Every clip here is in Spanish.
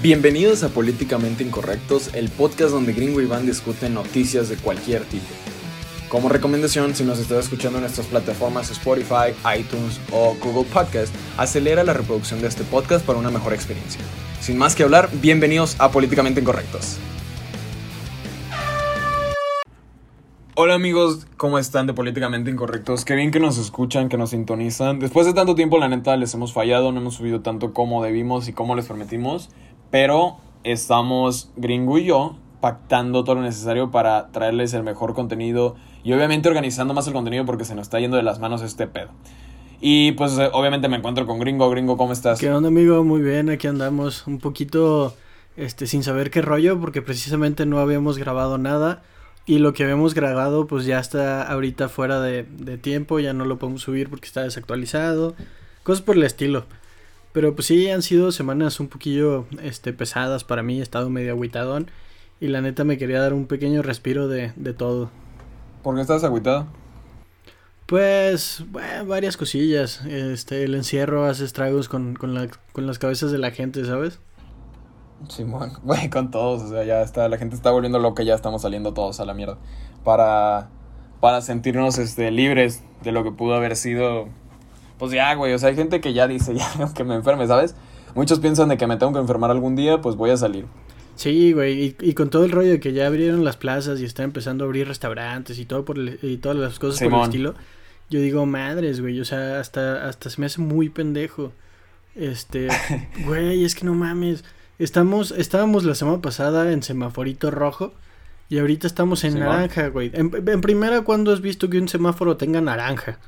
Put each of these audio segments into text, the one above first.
Bienvenidos a Políticamente Incorrectos, el podcast donde Gringo y Iván discuten noticias de cualquier tipo. Como recomendación, si nos estás escuchando en nuestras plataformas Spotify, iTunes o Google Podcast, acelera la reproducción de este podcast para una mejor experiencia. Sin más que hablar, bienvenidos a Políticamente Incorrectos. Hola amigos, ¿cómo están de Políticamente Incorrectos? Qué bien que nos escuchan, que nos sintonizan. Después de tanto tiempo, la neta, les hemos fallado, no hemos subido tanto como debimos y como les prometimos. Pero estamos, Gringo y yo, pactando todo lo necesario para traerles el mejor contenido y obviamente organizando más el contenido porque se nos está yendo de las manos este pedo. Y pues eh, obviamente me encuentro con Gringo. Gringo, ¿cómo estás? ¿Qué onda, amigo? Muy bien, aquí andamos un poquito este sin saber qué rollo porque precisamente no habíamos grabado nada y lo que habíamos grabado pues ya está ahorita fuera de, de tiempo, ya no lo podemos subir porque está desactualizado, cosas por el estilo. Pero pues sí, han sido semanas un poquillo este, pesadas para mí, he estado medio agüitadón. Y la neta me quería dar un pequeño respiro de, de todo. ¿Por qué estás agüitado? Pues, bueno, varias cosillas. Este, el encierro hace estragos con, con, la, con las cabezas de la gente, ¿sabes? Simón, güey, con todos, o sea, ya está, la gente está volviendo loca, ya estamos saliendo todos a la mierda. Para, para sentirnos este, libres de lo que pudo haber sido pues ya, güey, o sea, hay gente que ya dice, ya, que me enferme, ¿sabes? Muchos piensan de que me tengo que enfermar algún día, pues voy a salir. Sí, güey, y, y, con todo el rollo de que ya abrieron las plazas y están empezando a abrir restaurantes y todo por y todas las cosas por el estilo, yo digo, madres, güey, o sea, hasta, hasta se me hace muy pendejo. Este, güey, es que no mames. Estamos, estábamos la semana pasada en semaforito rojo y ahorita estamos en naranja, güey. En, en primera, ¿cuándo has visto que un semáforo tenga naranja?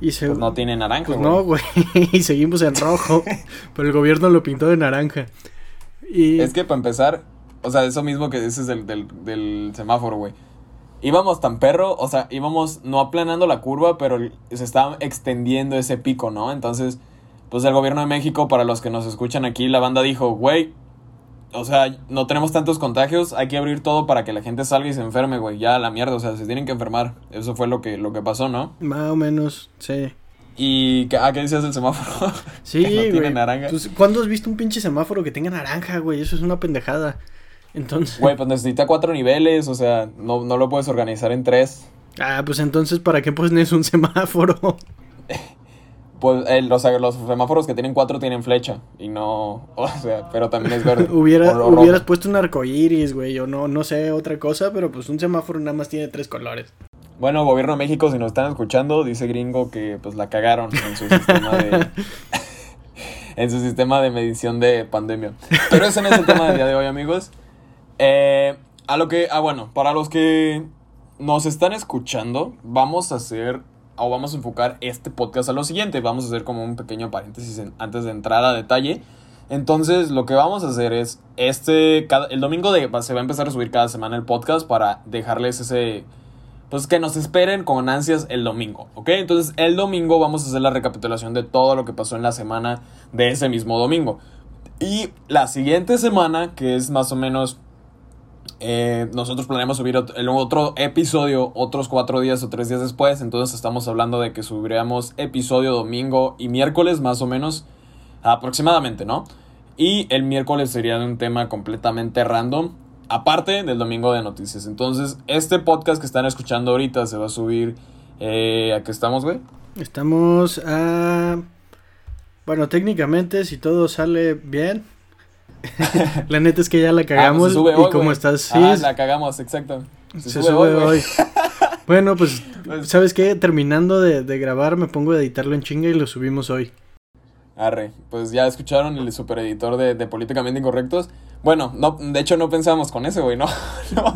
Y se... Pues no tiene naranja, pues no, güey. y seguimos en rojo. pero el gobierno lo pintó de naranja. Y... Es que para empezar, o sea, eso mismo que dices del, del, del semáforo, güey. Íbamos tan perro, o sea, íbamos no aplanando la curva, pero se estaba extendiendo ese pico, ¿no? Entonces, pues el gobierno de México, para los que nos escuchan aquí, la banda dijo, güey, o sea, no tenemos tantos contagios, hay que abrir todo para que la gente salga y se enferme, güey. Ya la mierda, o sea, se tienen que enfermar. Eso fue lo que, lo que pasó, ¿no? Más o menos, sí. ¿Y ah, qué decías del semáforo? Sí, no güey. naranja. Pues, ¿Cuándo has visto un pinche semáforo que tenga naranja, güey? Eso es una pendejada. Entonces. Güey, pues necesita cuatro niveles, o sea, no, no lo puedes organizar en tres. Ah, pues entonces, ¿para qué pones un semáforo? Pues el, los semáforos que tienen cuatro tienen flecha y no, o sea, pero también es verde. Hubiera, hubieras puesto un arco iris, güey, o no, no sé, otra cosa, pero pues un semáforo nada más tiene tres colores. Bueno, gobierno de México, si nos están escuchando, dice gringo que pues la cagaron en su sistema de... en su sistema de medición de pandemia. Pero ese no es el tema del día de hoy, amigos. Eh, a lo que, ah, bueno, para los que nos están escuchando, vamos a hacer o vamos a enfocar este podcast a lo siguiente. Vamos a hacer como un pequeño paréntesis antes de entrar a detalle. Entonces, lo que vamos a hacer es, este, el domingo de, se va a empezar a subir cada semana el podcast para dejarles ese, pues que nos esperen con ansias el domingo, ¿ok? Entonces, el domingo vamos a hacer la recapitulación de todo lo que pasó en la semana de ese mismo domingo. Y la siguiente semana, que es más o menos eh, nosotros planeamos subir el otro episodio otros cuatro días o tres días después. Entonces estamos hablando de que subiríamos episodio domingo y miércoles más o menos aproximadamente, ¿no? Y el miércoles sería un tema completamente random. Aparte del domingo de noticias. Entonces, este podcast que están escuchando ahorita se va a subir. Eh, ¿A qué estamos, güey? Estamos a. Bueno, técnicamente, si todo sale bien, la neta es que ya la ah, pues cagamos. y como estás. Sí, ah, la cagamos, exacto. Se, sube, hoy. bueno, pues, pues, ¿sabes qué? Terminando de, de, grabar, me pongo a editarlo en chinga y lo subimos hoy. Arre, pues ya escucharon el supereditor de, de Políticamente Incorrectos. Bueno, no, de hecho no pensábamos con ese, güey, no, no,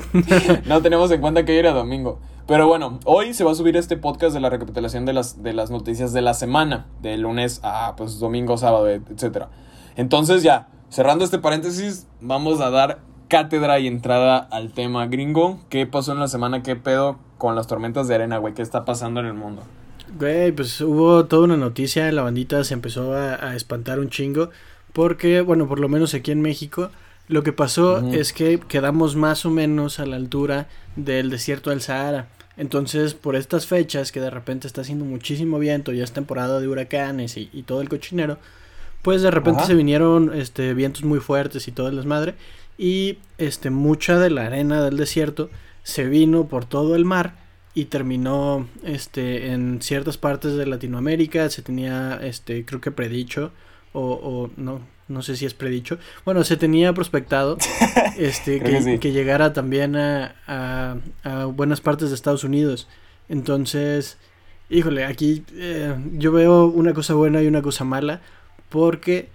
no tenemos en cuenta que era domingo. Pero bueno, hoy se va a subir este podcast de la recapitulación de las, de las noticias de la semana, de lunes a pues domingo, sábado, etcétera. Entonces ya, Cerrando este paréntesis, vamos a dar cátedra y entrada al tema gringo. ¿Qué pasó en la semana? ¿Qué pedo con las tormentas de arena, güey? ¿Qué está pasando en el mundo? Güey, pues hubo toda una noticia, la bandita se empezó a, espantar un chingo, porque, bueno, por lo menos aquí en México, lo que pasó es que quedamos más o menos a la altura del desierto del Sahara. Entonces, por estas fechas que de repente está haciendo muchísimo viento, ya es temporada de huracanes y todo el cochinero, pues de repente se vinieron este vientos muy fuertes y todo el desmadre y este mucha de la arena del desierto se vino por todo el mar y terminó este en ciertas partes de Latinoamérica. Se tenía este creo que predicho o, o no no sé si es predicho. Bueno se tenía prospectado este que, llegara también a, a, a, buenas partes de Estados Unidos. Entonces híjole aquí eh, yo veo una cosa buena y una cosa mala porque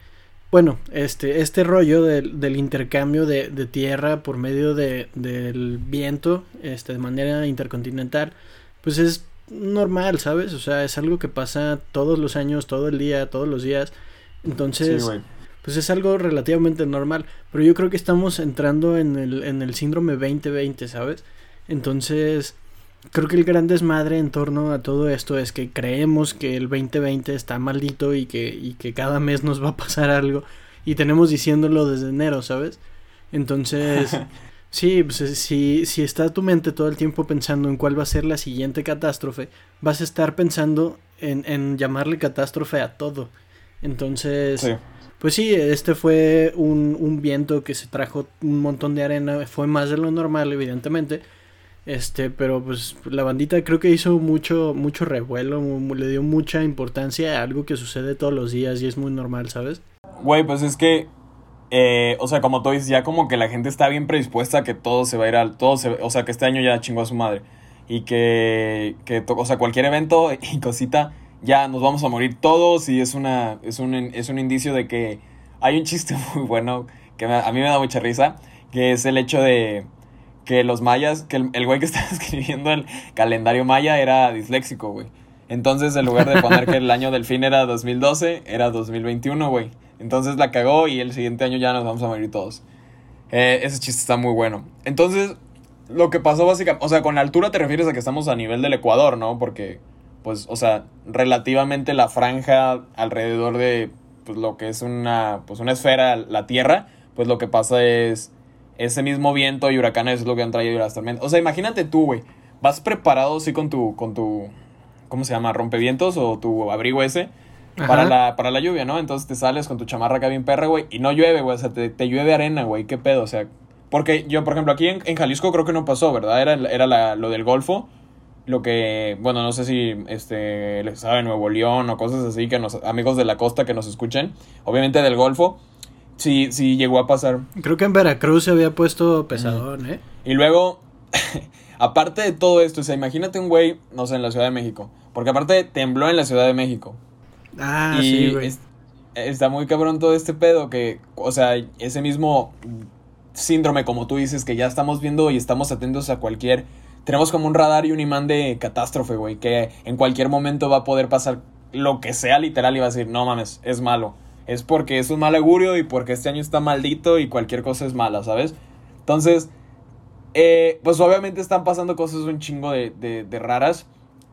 bueno, este, este rollo del, del intercambio de, de, tierra por medio de, del viento, este, de manera intercontinental, pues es normal, ¿sabes? O sea, es algo que pasa todos los años, todo el día, todos los días. Entonces, pues es algo relativamente normal. Pero yo creo que estamos entrando en el, en el síndrome 2020, ¿sabes? Entonces, creo que el gran desmadre en torno a todo esto es que creemos que el 2020 está maldito y que, y que cada mes nos va a pasar algo y tenemos diciéndolo desde enero, ¿sabes? Entonces, sí, pues si, si está tu mente todo el tiempo pensando en cuál va a ser la siguiente catástrofe, vas a estar pensando en, en llamarle catástrofe a todo. Entonces, pues sí, este fue un, un viento que se trajo un montón de arena, fue más de lo normal, evidentemente este, pero pues la bandita creo que hizo mucho, mucho revuelo, le dio mucha importancia a algo que sucede todos los días y es muy normal, ¿sabes? Güey, pues es que, eh, o sea, como tú dices, ya como que la gente está bien predispuesta a que todo se va a ir al, todo se, o sea, que este año ya chingó a su madre. Y que, que, o sea, cualquier evento y cosita, ya nos vamos a morir todos y es una, es un, es un indicio de que hay un chiste muy bueno que a mí me da mucha risa, que es el hecho de que los mayas, que el, güey que estaba escribiendo el calendario maya era disléxico, güey. Entonces, en lugar de poner que el año del fin era 2012, era 2021, güey. Entonces la cagó y el siguiente año ya nos vamos a morir todos. Eh, ese chiste está muy bueno. Entonces, lo que pasó básicamente, o sea, con la altura te refieres a que estamos a nivel del Ecuador, ¿no? Porque, pues, o sea, relativamente la franja alrededor de pues, lo que es una, pues, una esfera, la Tierra, pues lo que pasa es ese mismo viento y huracanes es lo que han traído las tormentas. O sea, imagínate tú, güey. Vas preparado así con tu, con tu, ¿cómo se llama? Rompevientos o tu abrigo ese. Para la, para la lluvia, ¿no? Entonces te sales con tu chamarra acá bien perra, güey. Y no llueve, güey. O sea, te, llueve arena, güey. ¿Qué pedo? O sea, porque yo, por ejemplo, aquí en, Jalisco creo que no pasó, ¿verdad? Era, era lo del Golfo. Lo que, bueno, no sé si este, les sabe Nuevo León o cosas así, que nos, amigos de la costa que nos escuchen. Obviamente del Golfo sí, sí llegó a pasar. Creo que en Veracruz se había puesto pesadón, ¿eh? Y luego, aparte de todo esto, o sea, imagínate un güey, no sé, en la Ciudad de México. Porque aparte tembló en la Ciudad de México. Ah, sí, güey. está muy cabrón todo este pedo que, o sea, ese mismo síndrome, como tú dices, que ya estamos viendo y estamos atentos a cualquier... Tenemos como un radar y un imán de catástrofe, güey, que en cualquier momento va a poder pasar lo que sea literal y va a decir, no mames, es malo es porque es un mal augurio y porque este año está maldito y cualquier cosa es mala, ¿sabes? Entonces, eh, pues obviamente están pasando cosas un chingo de, de, raras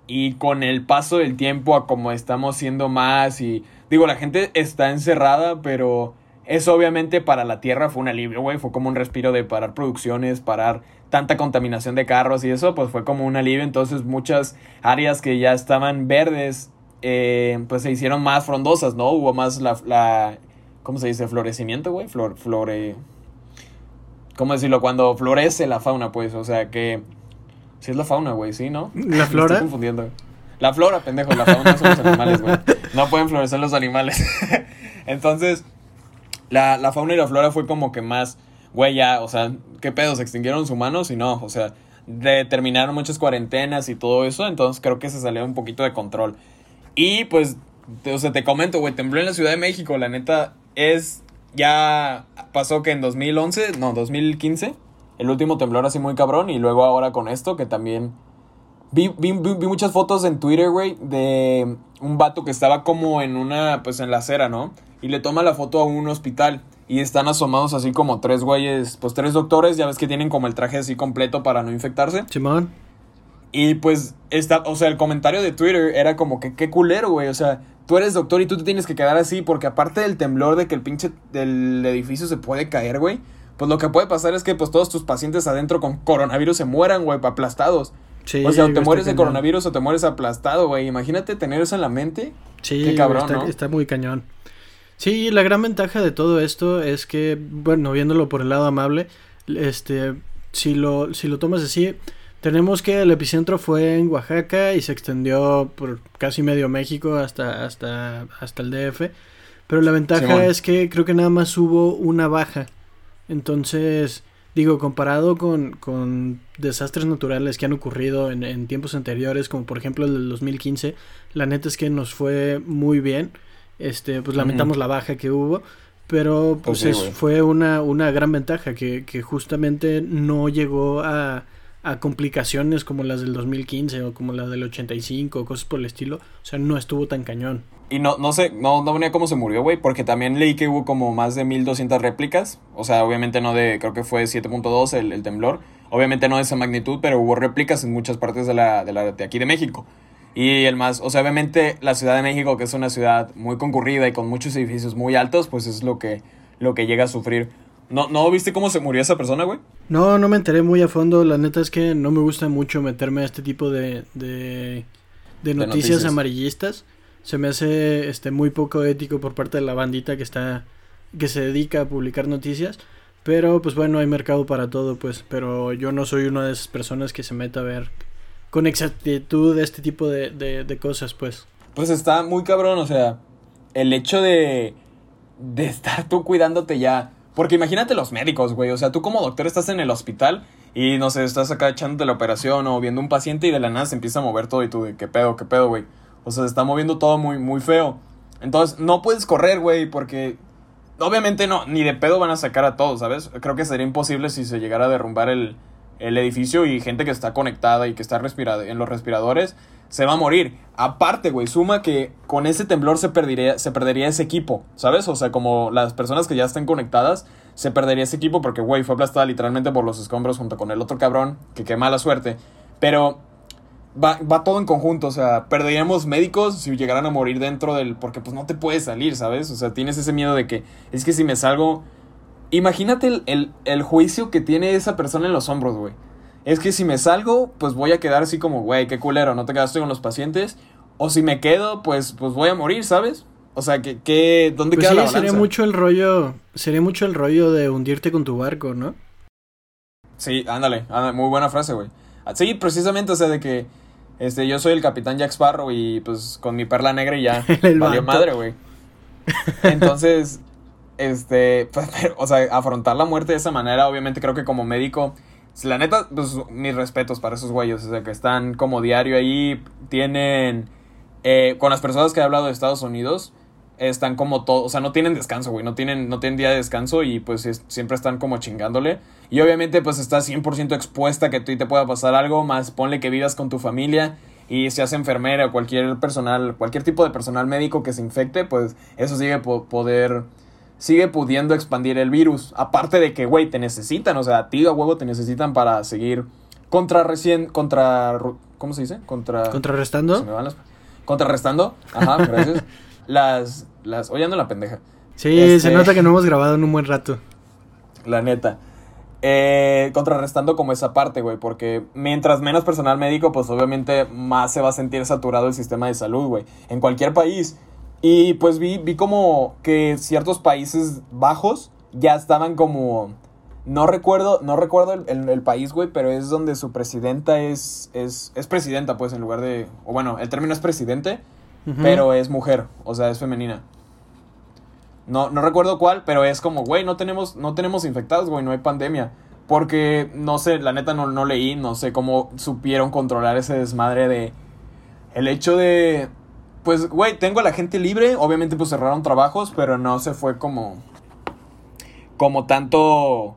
y con el paso del tiempo a como estamos siendo más y digo, la gente está encerrada, pero eso obviamente para la Tierra fue un alivio, güey, fue como un respiro de parar producciones, parar tanta contaminación de carros y eso, pues fue como un alivio, entonces muchas áreas que ya estaban verdes eh, pues se hicieron más frondosas, ¿no? Hubo más la, la ¿cómo se dice? Florecimiento, güey, flor, flore... ¿Cómo decirlo? Cuando florece la fauna, pues, o sea que... Sí es la fauna, güey, sí, ¿no? ¿La flora? estoy confundiendo. La flora, pendejo, la fauna son los animales, güey. No pueden florecer los animales. Entonces, la, la fauna y la flora fue como que más, güey, ya, o sea, ¿qué pedo? ¿Se extinguieron los humanos? Y no, o sea, determinaron muchas cuarentenas y todo eso, entonces creo que se salió un poquito de control. Y pues, te, o sea, te comento, güey, tembló en la Ciudad de México, la neta, es, ya pasó que en 2011, no, 2015, el último temblor así muy cabrón, y luego ahora con esto, que también... Vi, vi, vi, muchas fotos en Twitter, güey, de un vato que estaba como en una, pues en la acera, ¿no? Y le toma la foto a un hospital. Y están asomados así como tres güeyes, pues tres doctores, ya ves que tienen como el traje así completo para no infectarse. Simón. Y pues, está, o sea, el comentario de Twitter era como que qué culero, güey. O sea, tú eres doctor y tú te tienes que quedar así porque aparte del temblor de que el pinche del edificio se puede caer, güey. Pues lo que puede pasar es que pues todos tus pacientes adentro con coronavirus se mueran, güey, aplastados. Sí, o sea, o te mueres de coronavirus o te mueres aplastado, güey. Imagínate tener eso en la mente. Sí, qué cabrón, está, está muy cañón. Sí, la gran ventaja de todo esto es que, bueno, viéndolo por el lado amable, este, si lo, si lo tomas así, tenemos que el epicentro fue en Oaxaca y se extendió por casi medio México hasta, hasta, hasta el DF. Pero la ventaja es que creo que nada más hubo una baja. Entonces, digo, comparado con, con desastres naturales que han ocurrido en, en, tiempos anteriores, como por ejemplo el del 2015, la neta es que nos fue muy bien. Este, pues lamentamos la baja que hubo. Pero pues, pues fue una, una gran ventaja que, que justamente no llegó a, a complicaciones como las del 2015 o como las del 85 o cosas por el estilo. O sea, no estuvo tan cañón. Y no, no sé, no, no venía cómo se murió, güey, porque también leí que hubo como más de 1200 réplicas. O sea, obviamente no de, creo que fue 7.2 el, el temblor. Obviamente no de esa magnitud, pero hubo réplicas en muchas partes de, la, de, la, de aquí de México. Y el más, o sea, obviamente la Ciudad de México, que es una ciudad muy concurrida y con muchos edificios muy altos, pues es lo que, lo que llega a sufrir. ¿No, ¿No viste cómo se murió esa persona, güey? No, no me enteré muy a fondo. La neta es que no me gusta mucho meterme a este tipo de, de, de, noticias, amarillistas. Se me hace este muy poco ético por parte de la bandita que está que se dedica a publicar noticias. Pero pues bueno, hay mercado para todo, pues. Pero yo no soy una de esas personas que se meta a ver con exactitud este tipo de, de, de cosas, pues. Pues está muy cabrón, o sea, el hecho de, de estar tú cuidándote ya porque imagínate los médicos, güey. O sea, tú como doctor estás en el hospital y no sé, estás acá echándote la operación o viendo un paciente y de la nada se empieza a mover todo y tú qué pedo, qué pedo, güey. O sea, se está moviendo todo muy, muy feo. Entonces, no puedes correr, güey, porque obviamente no, ni de pedo van a sacar a todos, ¿sabes? Creo que sería imposible si se llegara a derrumbar el, el edificio y gente que está conectada y que está respirada en los respiradores se va a morir. Aparte, güey, suma que con ese temblor se perdería, se perdería ese equipo, ¿sabes? O sea, como las personas que ya estén conectadas, se perdería ese equipo porque, güey, fue aplastada literalmente por los escombros junto con el otro cabrón, que qué mala suerte. Pero va, va todo en conjunto, o sea, perderíamos médicos si llegaran a morir dentro del... Porque pues no te puedes salir, ¿sabes? O sea, tienes ese miedo de que es que si me salgo... Imagínate el, el, el juicio que tiene esa persona en los hombros, güey es que si me salgo, pues voy a quedar así como, güey, qué culero, no te quedaste con los pacientes. O si me quedo, pues, pues voy a morir, ¿sabes? O sea, que, que ¿dónde pues queda la balanza? sería mucho el rollo, sería mucho el rollo de hundirte con tu barco, ¿no? Sí, ándale, muy buena frase, güey. Ah, sí, precisamente, o sea, de que, este, yo soy el capitán Jack Sparrow y, pues, con mi perla negra y ya, valió madre, güey. Entonces, este, pues, o sea, afrontar la muerte de esa manera, obviamente creo que como médico la neta, pues mis respetos para esos güeyes, o sea, que están como diario ahí, tienen, eh, con las personas que he hablado de Estados Unidos, están como todo, o sea, no tienen descanso, güey, no tienen, no tienen día de descanso y pues siempre están como chingándole. Y obviamente pues estás 100% expuesta a que ti te pueda pasar algo, más ponle que vivas con tu familia y seas enfermera o cualquier personal, cualquier tipo de personal médico que se infecte, pues eso sigue poder sigue pudiendo expandir el virus. Aparte de que, güey, te necesitan, o sea, a ti a huevo te necesitan para seguir contra recién, contra, ¿cómo se dice? Contra... ¿Contrarrestando? Se me van las... Contrarrestando, ajá, gracias. las, las, oye, ando la pendeja. Sí, se este nota que no hemos grabado en un buen rato. La neta. Eh, contrarrestando como esa parte, güey, porque mientras menos personal médico, pues obviamente más se va a sentir saturado el sistema de salud, güey. En cualquier país, y pues vi, vi como que ciertos países bajos ya estaban como... No recuerdo, no recuerdo el, el, país, güey, pero es donde su presidenta es, es, es presidenta, pues, en lugar de... O bueno, el término es presidente, pero es mujer, o sea, es femenina. No, no recuerdo cuál, pero es como, güey, no tenemos, no tenemos infectados, güey, no hay pandemia. Porque, no sé, la neta no, no leí, no sé cómo supieron controlar ese desmadre de... El hecho de, pues, güey, tengo a la gente libre. Obviamente, pues cerraron trabajos, pero no se fue como. Como tanto.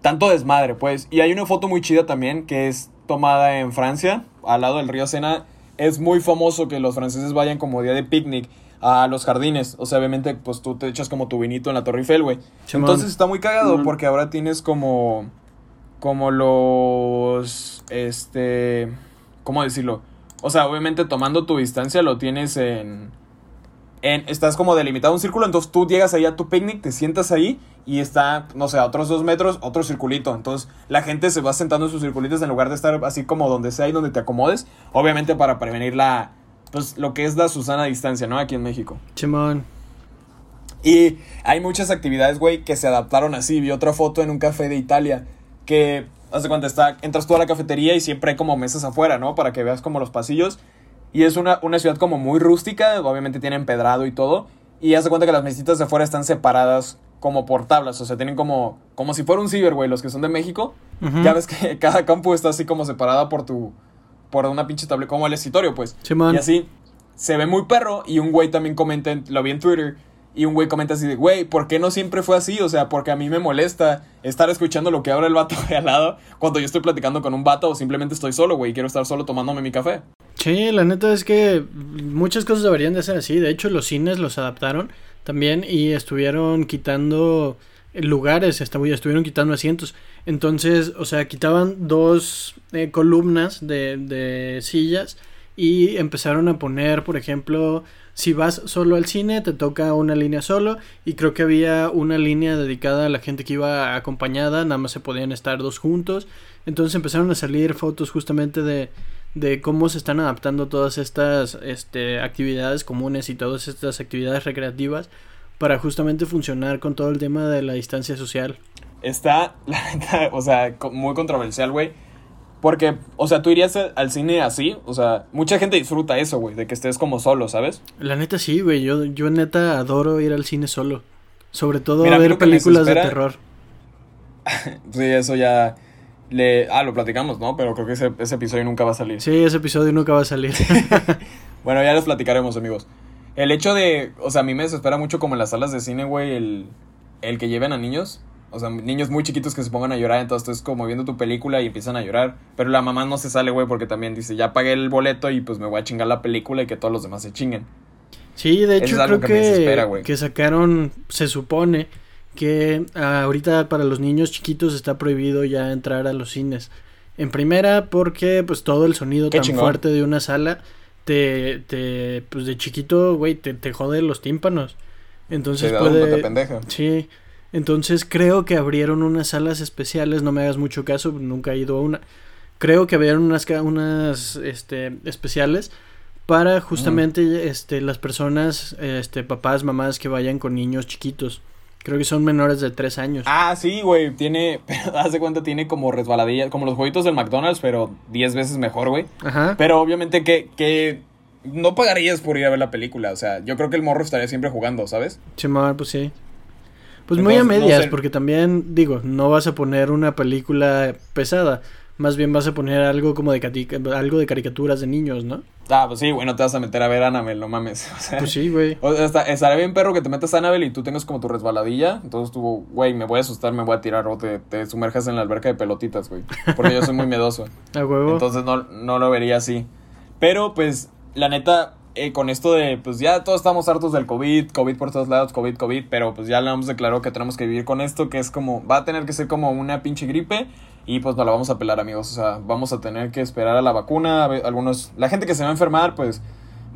Tanto desmadre, pues. Y hay una foto muy chida también que es tomada en Francia, al lado del río Sena. Es muy famoso que los franceses vayan como día de picnic a los jardines. O sea, obviamente, pues tú te echas como tu vinito en la Torre Eiffel, güey. Entonces está muy cagado porque ahora tienes como. Como los. Este. ¿Cómo decirlo? O sea, obviamente tomando tu distancia lo tienes en... en estás como delimitado un círculo, entonces tú llegas ahí a tu picnic, te sientas ahí y está, no sé, a otros dos metros, otro circulito. Entonces la gente se va sentando en sus circulitos en lugar de estar así como donde sea y donde te acomodes. Obviamente para prevenir la... Pues lo que es la Susana distancia, ¿no? Aquí en México. Chimón. Y hay muchas actividades, güey, que se adaptaron así. Vi otra foto en un café de Italia que, hace cuando está, entras tú a la cafetería y siempre hay como mesas afuera, ¿no? Para que veas como los pasillos. Y es una, una ciudad como muy rústica, obviamente tiene empedrado y todo. Y hace cuenta que las mesitas de afuera están separadas como por tablas, o sea, tienen como, como si fuera un ciber, güey, los que son de México. Ya ves que cada campo está así como separada por tu, por una pinche tabla, como el escritorio, pues. y así, se ve muy perro y un güey también comenta, lo vi en Twitter, y un güey comenta así de, güey, ¿por qué no siempre fue así? O sea, porque a mí me molesta estar escuchando lo que habla el vato de al lado cuando yo estoy platicando con un vato o simplemente estoy solo, güey, y quiero estar solo tomándome mi café. Sí, la neta es que muchas cosas deberían de ser así. De hecho, los cines los adaptaron también y estuvieron quitando lugares, estuvieron quitando asientos. Entonces, o sea, quitaban dos eh, columnas de, de sillas y empezaron a poner, por ejemplo, si vas solo al cine, te toca una línea solo. Y creo que había una línea dedicada a la gente que iba acompañada. Nada más se podían estar dos juntos. Entonces empezaron a salir fotos justamente de, de cómo se están adaptando todas estas este, actividades comunes y todas estas actividades recreativas para justamente funcionar con todo el tema de la distancia social. Está, la neta, o sea, muy controversial, güey porque, o sea, tú irías al cine así, o sea, mucha gente disfruta eso, güey, de que estés como solo, ¿sabes? La neta sí, güey, yo, yo neta adoro ir al cine solo. Sobre todo ver películas de terror. sí, eso ya... Le... Ah, lo platicamos, ¿no? Pero creo que ese, ese episodio nunca va a salir. Sí, ese episodio nunca va a salir. bueno, ya les platicaremos, amigos. El hecho de... O sea, a mí me desespera mucho como en las salas de cine, güey, el, el que lleven a niños. O sea, niños muy chiquitos que se pongan a llorar, entonces tú es como viendo tu película y empiezan a llorar. Pero la mamá no se sale, güey, porque también dice, ya pagué el boleto y pues me voy a chingar la película y que todos los demás se chinguen. Sí, de hecho creo que, que, sacaron, se supone que ahorita para los niños chiquitos está prohibido ya entrar a los cines. En primera porque pues todo el sonido tan fuerte de una sala te, te pues de chiquito, güey, te, te jode los tímpanos. Entonces puede... Te pendeja. Sí. Entonces creo que abrieron unas salas especiales, no me hagas mucho caso, nunca he ido a una. Creo que abrieron unas, unas este, especiales para justamente mm. este, las personas, este, papás, mamás que vayan con niños chiquitos. Creo que son menores de tres años. Ah, sí, güey. Tiene, haz de cuenta, tiene como resbaladillas, como los jueguitos del McDonald's, pero diez veces mejor, güey. Ajá. Pero obviamente que, que no pagarías por ir a ver la película. O sea, yo creo que el morro estaría siempre jugando, ¿sabes? Sí, pues sí. Pues muy a medias, porque también, digo, no vas a poner una película pesada. Más bien vas a poner algo como de algo de caricaturas de niños, ¿no? Ah, pues sí, güey, no te vas a meter a ver a Annabelle, no mames. pues sí, güey. O sea, está, estaría bien perro que te metas a Annabelle y tú tengas como tu resbaladilla. Entonces tú, güey, me voy a asustar, me voy a tirar o te, te sumerjas en la alberca de pelotitas, güey. Porque yo soy muy miedoso. a huevo. Entonces no, no lo vería así. Pero pues, la neta, eh, con esto de, pues ya todos estamos hartos del COVID, COVID por todos lados, COVID, COVID, pero pues ya le hemos declarado que tenemos que vivir con esto, que es como, va a tener que ser como una pinche gripe y pues no la vamos a pelar amigos, o sea, vamos a tener que esperar a la vacuna, algunos, la gente que se va a enfermar, pues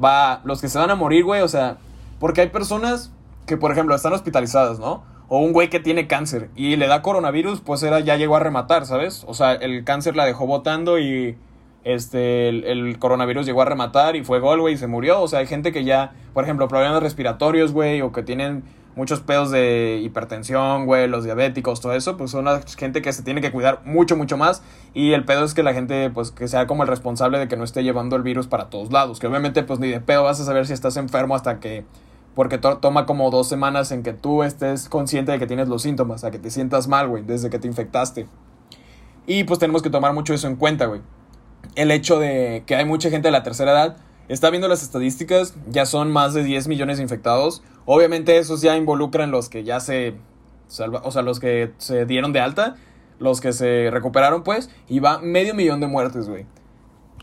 va, los que se van a morir, güey, o sea, porque hay personas que, por ejemplo, están hospitalizadas, ¿no? O un güey que tiene cáncer y le da coronavirus, pues era, ya llegó a rematar, ¿sabes? O sea, el cáncer la dejó botando y este, el, coronavirus llegó a rematar y fue gol, güey, y se murió. O sea, hay gente que ya, por ejemplo, problemas respiratorios, güey, o que tienen muchos pedos de hipertensión, güey, los diabéticos, todo eso, pues son la gente que se tiene que cuidar mucho, mucho más. Y el pedo es que la gente, pues, que sea como el responsable de que no esté llevando el virus para todos lados. Que obviamente, pues, ni de pedo vas a saber si estás enfermo hasta que... Porque toma como dos semanas en que tú estés consciente de que tienes los síntomas, a que te sientas mal, güey, desde que te infectaste. Y pues tenemos que tomar mucho eso en cuenta, güey el hecho de que hay mucha gente de la tercera edad. Está viendo las estadísticas, ya son más de 10 millones de infectados. Obviamente esos ya involucran los que ya se... o sea, los que se dieron de alta, los que se recuperaron pues, y va medio millón de muertes, güey.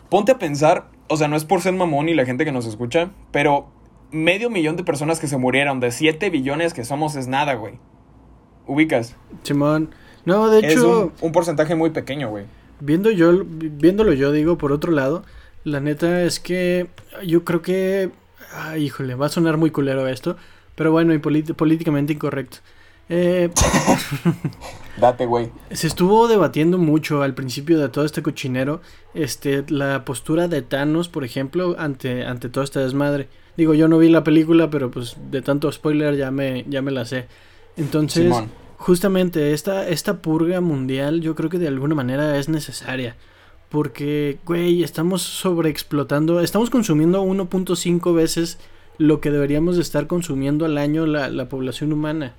Ponte a pensar, o sea, no es por ser mamón y la gente que nos escucha, pero medio millón de personas que se murieron, de 7 billones que somos, es nada, güey. ¿Ubicas? Simón. No, de hecho... un, un porcentaje muy pequeño, güey. Viendo yo, viéndolo yo, digo, por otro lado, la neta es que yo creo que. Ay, híjole, va a sonar muy culero esto. Pero bueno, y políticamente incorrecto. Eh, Date, güey. Se estuvo debatiendo mucho al principio de todo este cochinero. Este, la postura de Thanos, por ejemplo, ante, ante todo este desmadre. Digo, yo no vi la película, pero pues de tanto spoiler ya me, ya me la sé. Entonces, justamente esta, esta purga mundial yo creo que de alguna manera es necesaria. Porque, güey, estamos sobreexplotando, estamos consumiendo 1.5 veces lo que deberíamos de estar consumiendo al año la, la población humana.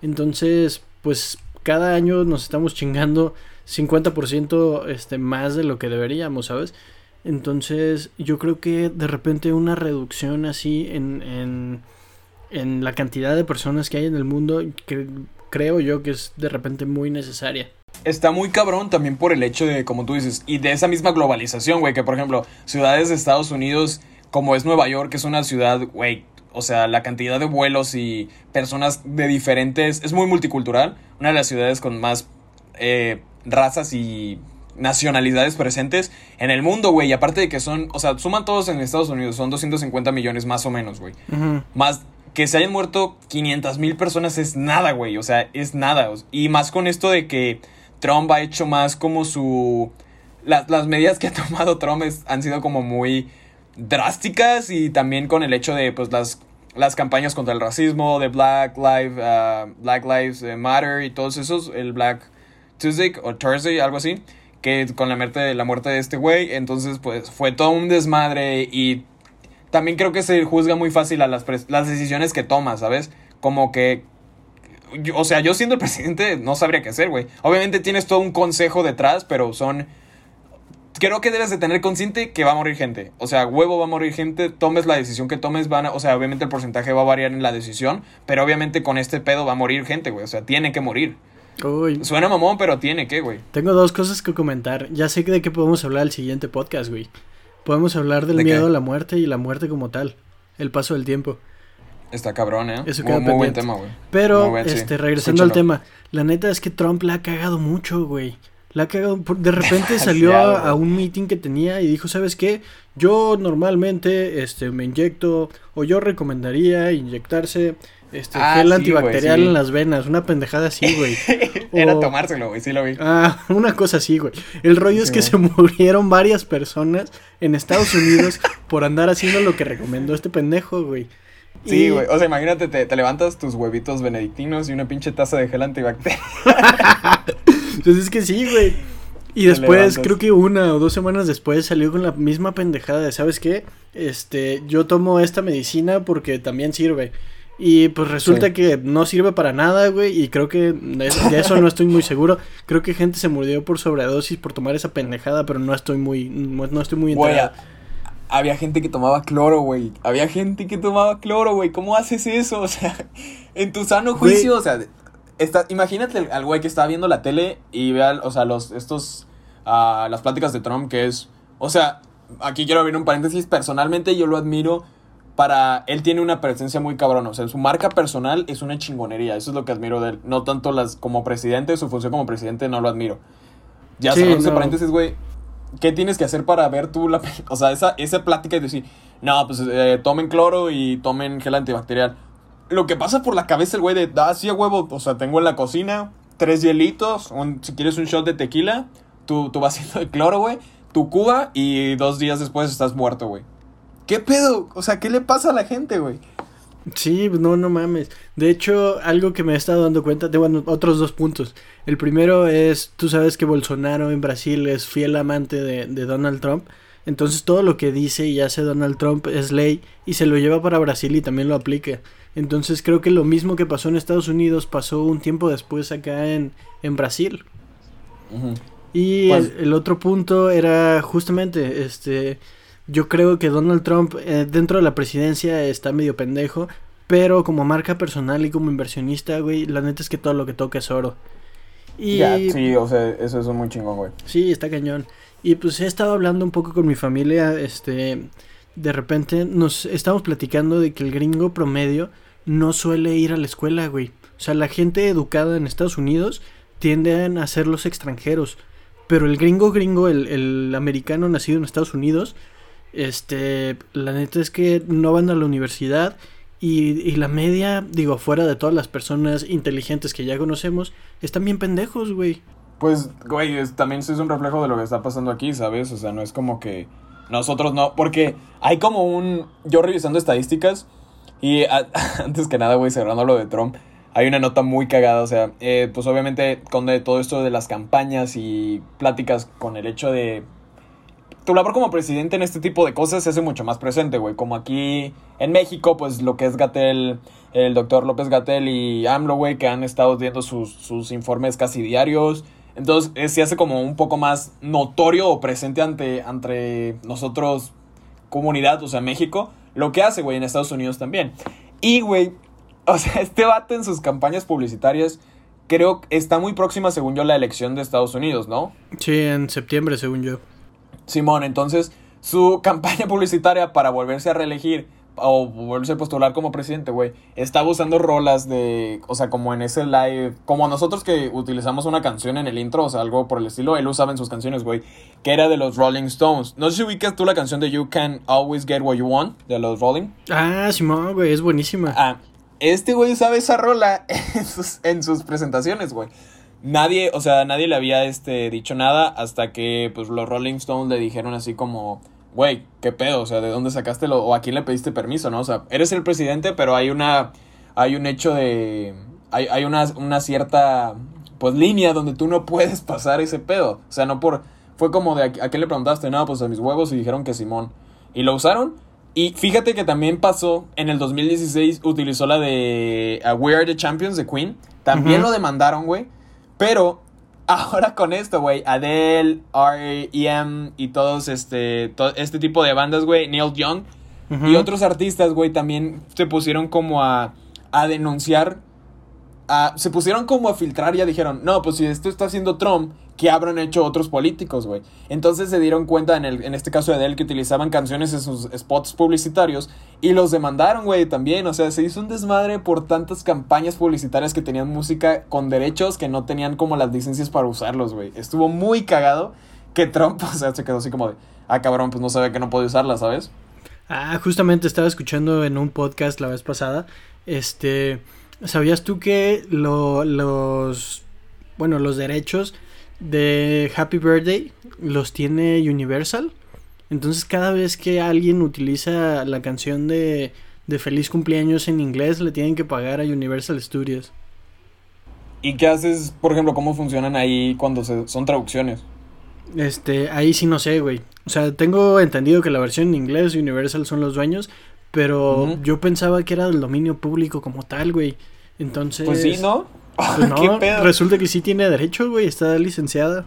Entonces, pues cada año nos estamos chingando 50% este, más de lo que deberíamos, ¿sabes? Entonces, yo creo que de repente una reducción así en, en, en la cantidad de personas que hay en el mundo, que creo yo que es de repente muy necesaria. Está muy cabrón también por el hecho de, como tú dices, y de esa misma globalización, güey, que por ejemplo, ciudades de Estados Unidos, como es Nueva York, que es una ciudad, güey, o sea, la cantidad de vuelos y personas de diferentes, es muy multicultural, una de las ciudades con más eh, razas y nacionalidades presentes en el mundo, güey. Y aparte de que son, o sea, suman todos en Estados Unidos, son 250 millones más o menos, güey. Más que se hayan muerto 500 mil personas es nada, güey. O sea, es nada. Y más con esto de que Trump ha hecho más como su... las medidas que ha tomado Trump han sido como muy drásticas y también con el hecho de pues las las campañas contra el racismo de Black Lives uh, Black Lives Matter y todos esos el Black Tuesday o Thursday algo así que con la muerte la muerte de este güey entonces pues fue todo un desmadre y también creo que se juzga muy fácil a las, las decisiones que toma sabes como que o sea yo siendo el presidente no sabría qué hacer güey obviamente tienes todo un consejo detrás pero son creo que debes de tener consciente que va a morir gente. O sea, huevo va a morir gente, tomes la decisión que tomes, van a, o sea, obviamente el porcentaje va a variar en la decisión, pero obviamente con este pedo va a morir gente, güey. O sea, tiene que morir. Uy. Suena mamón, pero tiene que, güey. Tengo dos cosas que comentar. Ya sé de qué podemos hablar el siguiente podcast, güey. Podemos hablar del miedo a la muerte y la muerte como tal. El paso del tiempo. Está cabrón, ¿eh? Eso muy, muy buen tema, güey. Pero, este, regresando al tema. La neta es que Trump la ha cagado mucho, güey. La cagado. De repente salió a, un meeting que tenía y dijo, ¿sabes qué? Yo normalmente este, me inyecto, o yo recomendaría inyectarse este, ah, gel antibacterial en las venas. Una pendejada así, güey. Era tomárselo, güey, sí lo vi. Ah, una cosa así, güey. El rollo es que se murieron varias personas en Estados Unidos por andar haciendo lo que recomendó este pendejo, güey. Sí, güey. O sea, imagínate, te, te, levantas tus huevitos benedictinos y una pinche taza de gel antibacterial. Pues es que sí, güey. Y después, creo que una o dos semanas después salió con la misma pendejada de, ¿sabes qué? Este, yo tomo esta medicina porque también sirve. Y pues resulta que no sirve para nada, güey. Y creo que de eso, no estoy muy seguro. Creo que gente se murió por sobredosis por tomar esa pendejada, pero no estoy muy, no, estoy muy enterado. había gente que tomaba cloro, güey. Había gente que tomaba cloro, güey. ¿Cómo haces eso? O sea, en tu sano juicio, o sea, imagínate al güey que está viendo la tele y vea, o sea, los, estos, uh, las pláticas de Trump, que es, o sea, aquí quiero abrir un paréntesis, personalmente yo lo admiro para, él tiene una presencia muy cabrona, o sea, su marca personal es una chingonería, eso es lo que admiro de él, no tanto las, como presidente, su función como presidente no lo admiro. Ya sí, ese paréntesis, güey, ¿qué tienes que hacer para ver tú la, o sea, esa, esa plática y decir, no, pues eh, tomen cloro y tomen gel antibacterial lo que pasa por la cabeza el güey de, ah, sí, a huevo, o sea, tengo en la cocina tres hielitos, un, si quieres un shot de tequila, tu, tu vasito de cloro, güey, tu cuba y dos días después estás muerto, güey. ¿Qué pedo? O sea, ¿qué le pasa a la gente, güey? Sí, no, no mames. De hecho, algo que me he estado dando cuenta, de bueno, otros dos puntos. El primero es, tú sabes que Bolsonaro en Brasil es fiel amante de, de Donald Trump. Entonces todo lo que dice y hace Donald Trump es ley y se lo lleva para Brasil y también lo aplica. Entonces creo que lo mismo que pasó en Estados Unidos pasó un tiempo después acá en, en Brasil. Y el, otro punto era justamente, este, yo creo que Donald Trump eh, dentro de la presidencia está medio pendejo, pero como marca personal y como inversionista, güey, la neta es que todo lo que toca es oro. Y, sí, o sea, eso es muy chingón, güey. Sí, está cañón. Y pues he estado hablando un poco con mi familia, este, de repente nos estamos platicando de que el gringo promedio no suele ir a la escuela, güey. O sea, la gente educada en Estados Unidos tienden a ser los extranjeros. Pero el gringo gringo, el, el americano nacido en Estados Unidos, este, la neta es que no van a la universidad y, y, la media, digo, fuera de todas las personas inteligentes que ya conocemos, están bien pendejos, güey. Pues, güey, también es un reflejo de lo que está pasando aquí, ¿sabes? O sea, no es como que nosotros no, porque hay como un, yo revisando estadísticas y antes que nada, güey, cerrando lo de Trump, hay una nota muy cagada, o sea, eh, pues obviamente con todo esto de las campañas y pláticas con el hecho de tu labor como presidente en este tipo de cosas se hace mucho más presente, güey. Como aquí en México, pues lo que es Gatel, el doctor López Gatel y AMLO, güey, que han estado viendo sus, sus informes casi diarios. Entonces eh, se hace como un poco más notorio o presente ante, ante nosotros, comunidad, o sea, México, lo que hace, güey, en Estados Unidos también. Y, güey, o sea, este vato en sus campañas publicitarias creo que está muy próxima, según yo, la elección de Estados Unidos, ¿no? Sí, en septiembre, según yo. Simón, entonces su campaña publicitaria para volverse a reelegir o volverse a postular como presidente, güey, estaba usando rolas de, o sea, como en ese live, como nosotros que utilizamos una canción en el intro, o sea, algo por el estilo, él usaba en sus canciones, güey, que era de los Rolling Stones. No sé si ubicas tú la canción de You Can Always Get What You Want, de los Rolling. Ah, Simón, güey, es buenísima. Ah, este güey sabe esa rola en sus, en sus presentaciones, güey. Nadie, o sea, nadie le había este, dicho nada hasta que pues los Rolling Stones le dijeron así como, güey, ¿qué pedo? O sea, ¿de dónde sacaste lo, o a quién le pediste permiso, no? O sea, eres el presidente, pero hay una, hay un hecho de, hay, hay una, una cierta, pues, línea donde tú no puedes pasar ese pedo. O sea, no por, fue como de, ¿a quién le preguntaste? No, pues a mis huevos y dijeron que Simón. Y lo usaron. Y fíjate que también pasó, en el 2016 utilizó la de uh, We Are the Champions de Queen. También lo demandaron, güey. Pero ahora con esto, güey, Adele, R.E.M. y todos este, este tipo de bandas, güey, Neil Young y otros artistas, güey, también se pusieron como a, a denunciar, a, se pusieron como a filtrar ya dijeron, no, pues si esto está haciendo Trump, que habrán hecho otros políticos, güey. Entonces se dieron cuenta en, el, en este caso de Adele que utilizaban canciones en sus spots publicitarios y los demandaron, güey, también. O sea, se hizo un desmadre por tantas campañas publicitarias que tenían música con derechos que no tenían como las licencias para usarlos, güey. Estuvo muy cagado que Trump, o sea, se quedó así como de, ah, cabrón, pues no sabía que no podía usarla, ¿sabes? Ah, justamente estaba escuchando en un podcast la vez pasada, este, ¿sabías tú que lo, los, bueno, los derechos de Happy Birthday los tiene Universal. Entonces cada vez que alguien utiliza la canción de, de Feliz cumpleaños en inglés le tienen que pagar a Universal Studios. ¿Y qué haces, por ejemplo, cómo funcionan ahí cuando se, son traducciones? Este, ahí sí no sé, güey. O sea, tengo entendido que la versión en inglés Universal son los dueños, pero yo pensaba que era del dominio público como tal, güey. Entonces... Pues sí, ¿no? Pues no, resulta que sí tiene derecho, güey, está licenciada.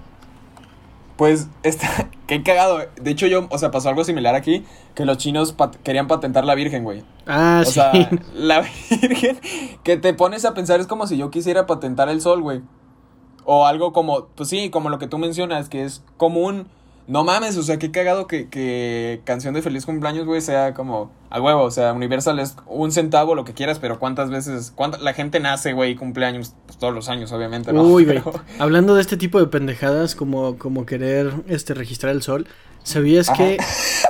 Pues está, qué cagado. De hecho, yo, o sea, pasó algo similar aquí, que los chinos querían patentar la Virgen, güey. Ah, sí. O sea, la Virgen, que te pones a pensar, es como si yo quisiera patentar el sol, güey. O algo como, pues sí, como lo que tú mencionas, que es común no mames, o sea, qué cagado que, que canción de feliz cumpleaños, güey, sea como a huevo. O sea, Universal es un centavo, lo que quieras, pero cuántas veces, cuánta, la gente nace, güey, cumpleaños pues, todos los años, obviamente, ¿no? Uy, güey. Hablando de este tipo de pendejadas, como, como querer este, registrar el sol, ¿sabías que.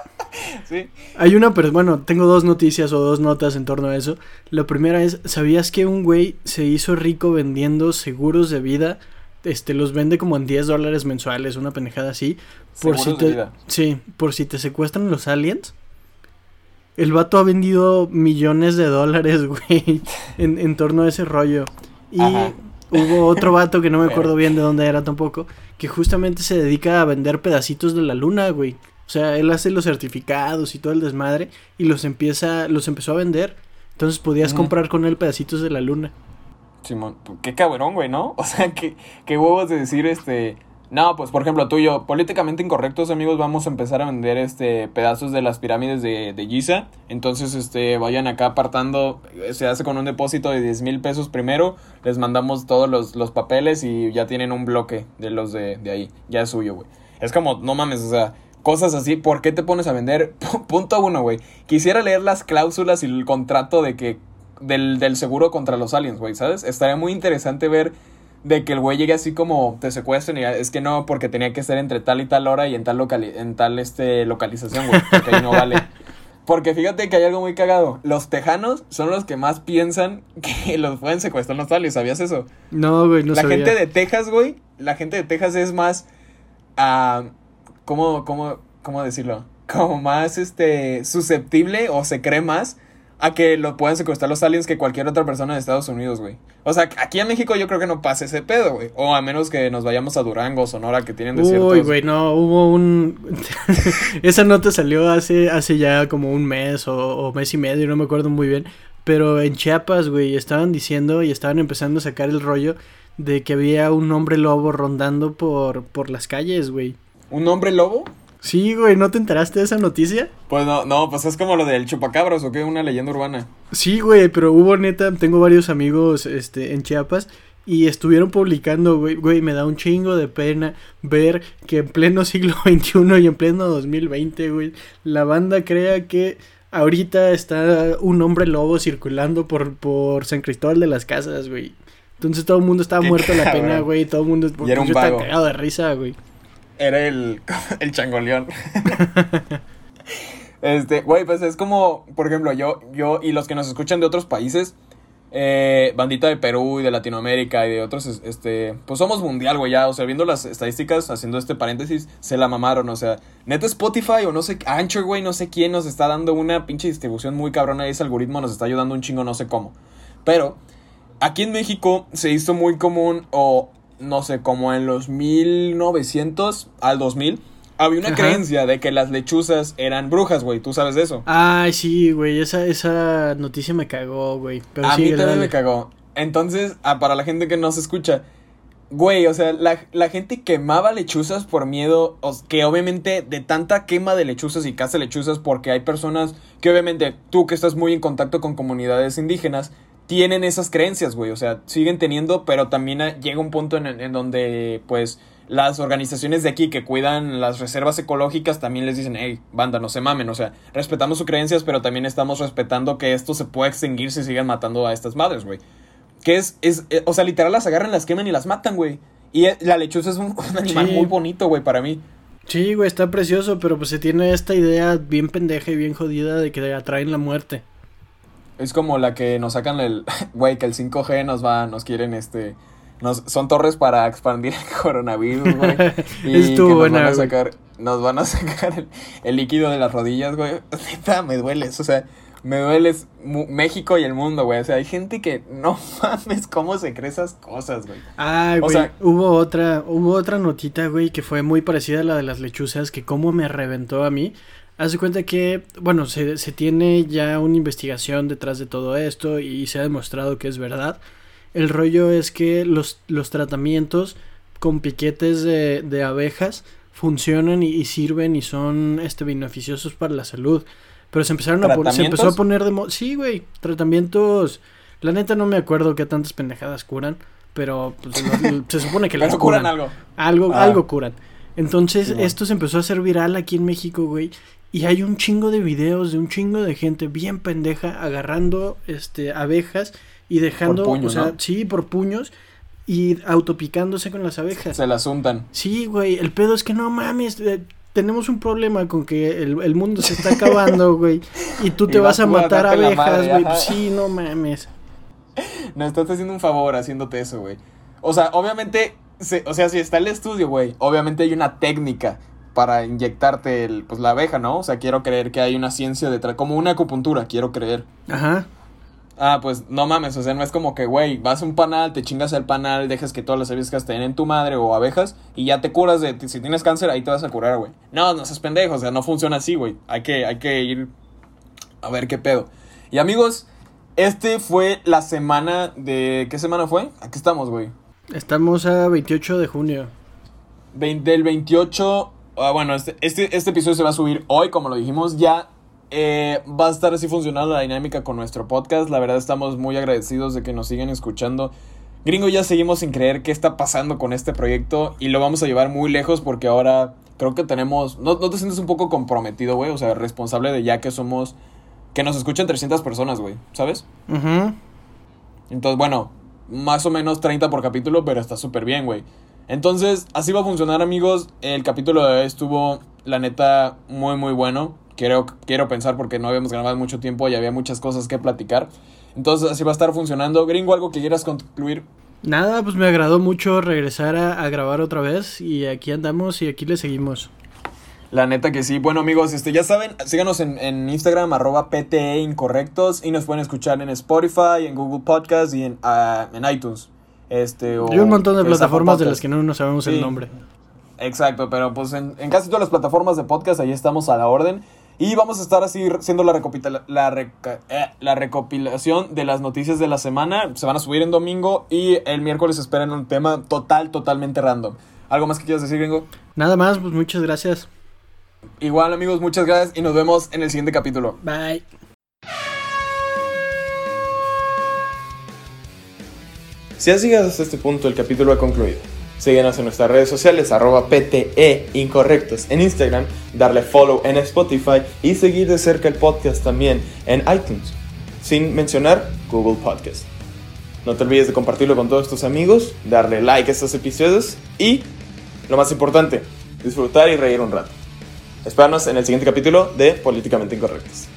sí. Hay una, pero bueno, tengo dos noticias o dos notas en torno a eso. La primera es: ¿sabías que un güey se hizo rico vendiendo seguros de vida? Este, los vende como en 10 dólares mensuales, una pendejada así. Por si te, sí, por si te secuestran los aliens. El vato ha vendido millones de dólares, güey, en, en torno a ese rollo. Y hubo otro vato que no me acuerdo bien de dónde era tampoco, que justamente se dedica a vender pedacitos de la luna, güey. O sea, él hace los certificados y todo el desmadre y los empieza, los empezó a vender. Entonces podías comprar con él pedacitos de la luna. Simón, qué cabrón, güey, ¿no? O sea, qué, qué huevos de decir, este... No, pues por ejemplo, tú y yo, políticamente incorrectos, amigos, vamos a empezar a vender este pedazos de las pirámides de, de Giza. Entonces, este, vayan acá apartando, se hace con un depósito de 10 mil pesos primero, les mandamos todos los, los, papeles y ya tienen un bloque de los de, de ahí, ya es suyo, güey. Es como, no mames, o sea, cosas así, ¿por qué te pones a vender? Punto uno, güey. Quisiera leer las cláusulas y el contrato de que del, del seguro contra los aliens, güey, ¿sabes? Estaría muy interesante ver de que el güey llegue así como te secuestren y es que no, porque tenía que ser entre tal y tal hora y en tal, en tal este, localización, güey, porque ahí no vale. Porque fíjate que hay algo muy cagado. Los tejanos son los que más piensan que los pueden secuestrar los aliens, ¿sabías eso? No, güey, no La gente de Texas, güey, la gente de Texas es más... Uh, ¿cómo, cómo, ¿Cómo decirlo? como más, este, susceptible o se cree más a que lo puedan secuestrar los aliens que cualquier otra persona de Estados Unidos, güey. O sea, aquí en México yo creo que no pasa ese pedo, güey. O a menos que nos vayamos a Durango, Sonora, que tienen desiertos. Uy, güey, no, hubo un... Esa nota salió hace, hace ya como un mes o, o mes y medio, no me acuerdo muy bien. Pero en Chiapas, güey, estaban diciendo y estaban empezando a sacar el rollo de que había un hombre lobo rondando por, por las calles, güey. ¿Un hombre lobo? Sí, güey, ¿no te enteraste de esa noticia? Pues no, no, pues es como lo del chupacabras o qué, una leyenda urbana. Sí, güey, pero hubo neta, tengo varios amigos este, en Chiapas y estuvieron publicando, güey, güey, me da un chingo de pena ver que en pleno siglo XXI y en pleno 2020, güey, la banda crea que ahorita está un hombre lobo circulando por, por San Cristóbal de las Casas, güey. Entonces todo el mundo estaba muerto de la pena, güey, todo el mundo Y era un yo estaba vago. cagado de risa, güey. Era el, el changoleón. este, güey, pues es como, por ejemplo, yo, yo y los que nos escuchan de otros países, eh, bandita de Perú y de Latinoamérica y de otros, es- este, pues somos mundial, güey, ya, o sea, viendo las estadísticas, haciendo este paréntesis, se la mamaron, o sea, neta Spotify o no sé, Anchor, güey, no sé quién nos está dando una pinche distribución muy cabrona, ese algoritmo nos está ayudando un chingo, no sé cómo, pero aquí en México se hizo muy común o no sé, como en los 1900 al 2000 había una Ajá. creencia de que las lechuzas eran brujas, güey, tú sabes de eso. Ay, sí, güey, esa, esa noticia me cagó, güey. Pero a sí, mí también dale. me cagó. Entonces, ah, para la gente que no se escucha, güey, o sea, la, la gente quemaba lechuzas por miedo, o- que obviamente de tanta quema de lechuzas y caza de lechuzas, porque hay personas que obviamente tú que estás muy en contacto con comunidades indígenas, tienen esas creencias, güey, o sea, siguen teniendo, pero también ah, llega un punto en, en donde, pues, las organizaciones de aquí que cuidan las reservas ecológicas también les dicen, hey, banda, no se mamen, o sea, respetamos sus creencias, pero también estamos respetando que esto se puede extinguir si siguen matando a estas madres, güey. Que es, es, eh, o sea, literal las agarran, las queman y las matan, güey. Y eh, la lechuza es un, un animal Sí. muy bonito, güey, para mí. Sí, güey, está precioso, pero pues se tiene esta idea bien pendeja y bien jodida de que atraen la muerte. Es como la que nos sacan el, güey, que el 5G nos va, nos quieren, este, nos, son torres para expandir el coronavirus, güey. Y Estuvo que nos buena, van a güey. sacar, nos van a sacar el, el líquido de las rodillas, güey. Neta, me dueles, o sea, me dueles México y el mundo, güey. O sea, hay gente que no mames cómo se cree esas cosas, güey. Ay, O güey, sea- hubo otra, hubo otra notita, güey, que fue muy parecida a la de las lechuzas, que cómo me reventó a mí. Haz de cuenta que, bueno, se, se tiene ya una investigación detrás de todo esto y se ha demostrado que es verdad. El rollo es que los, los tratamientos con piquetes de, de abejas funcionan y, y sirven y son este beneficiosos para la salud. Pero se empezaron a poner, se empezó a poner de moda. Sí, güey, tratamientos. La neta no me acuerdo qué tantas pendejadas curan, pero pues, lo- se supone que las curan. algo. Algo, Ah. algo curan. Entonces, Sí, esto se empezó a hacer viral aquí en México, güey. Y hay un chingo de videos de un chingo de gente bien pendeja agarrando este abejas y dejando, puño, o sea, ¿no? sí, por puños y autopicándose con las abejas. Se las untan. Sí, güey, el pedo es que no mames, eh, tenemos un problema con que el, el mundo se está acabando, güey, y tú Y te vas vas a a matar la abejas, güey. Pues sí, no mames. No estás haciendo un favor haciéndote eso, güey. O sea, obviamente, se- o sea, si está el estudio, güey, obviamente hay una técnica para inyectarte el, pues, la abeja, ¿no? O sea, quiero creer que hay una ciencia detrás, como una acupuntura, quiero creer. Ajá. Ah, pues no mames, o sea, no es como que, güey, vas a un panal, te chingas el panal, dejas que todas las abejas te den en tu madre o abejas y ya te curas de, si tienes cáncer, ahí te vas a curar, güey. No, no seas pendejo, o sea, no funciona así, güey. Hay que, hay que ir a ver qué pedo. Y amigos, este fue la semana de... ¿Qué semana fue? Aquí estamos, güey. Estamos a 28 de junio. Del 28... ah, bueno, este, este, este episodio se va a subir hoy, como lo dijimos, ya eh, va a estar así funcionando la dinámica con nuestro podcast. La verdad estamos muy agradecidos de que nos sigan escuchando. Gringo, ya seguimos sin creer qué está pasando con este proyecto y lo vamos a llevar muy lejos porque ahora creo que tenemos... ¿No, no te sientes un poco comprometido, güey? O sea, responsable de ya que somos... Que nos escuchan 300 personas, güey, ¿sabes? Entonces, bueno, más o menos 30 por capítulo, pero está súper bien, güey. Entonces, así va a funcionar, amigos. El capítulo de hoy estuvo, la neta, muy, muy bueno. Quiero, quiero pensar porque no habíamos grabado mucho tiempo y había muchas cosas que platicar. Entonces, así va a estar funcionando. Gringo, ¿algo que quieras concluir? Nada, pues me agradó mucho regresar a, a grabar otra vez y aquí andamos y aquí le seguimos. La neta que sí. Bueno, amigos, este, ya saben, síganos en, en Instagram, arroba PTE Incorrectos. Y nos pueden escuchar en Spotify, en Google Podcast y en, ah, en iTunes. Este, o, Hay un montón de plataformas de las que no nos sabemos el nombre. Exacto, pero pues en, en casi todas las plataformas de podcast ahí estamos a la orden. Y vamos a estar así siendo la, la, reca- eh, la recopilación de las noticias de la semana. Se van a subir en domingo y el miércoles esperan un tema total, totalmente random. ¿Algo más que quieras decir, gringo? Nada más, pues muchas gracias. Igual, amigos, muchas gracias y nos vemos en el siguiente capítulo. Bye. Si has llegado hasta este punto, el capítulo ha concluido. Síguenos en nuestras redes sociales, arroba PTE Incorrectos en Instagram, darle follow en Spotify y seguir de cerca el podcast también en iTunes, sin mencionar Google Podcast. No te olvides de compartirlo con todos tus amigos, darle like a estos episodios y, lo más importante, disfrutar y reír un rato. Espéranos en el siguiente capítulo de Políticamente Incorrectos.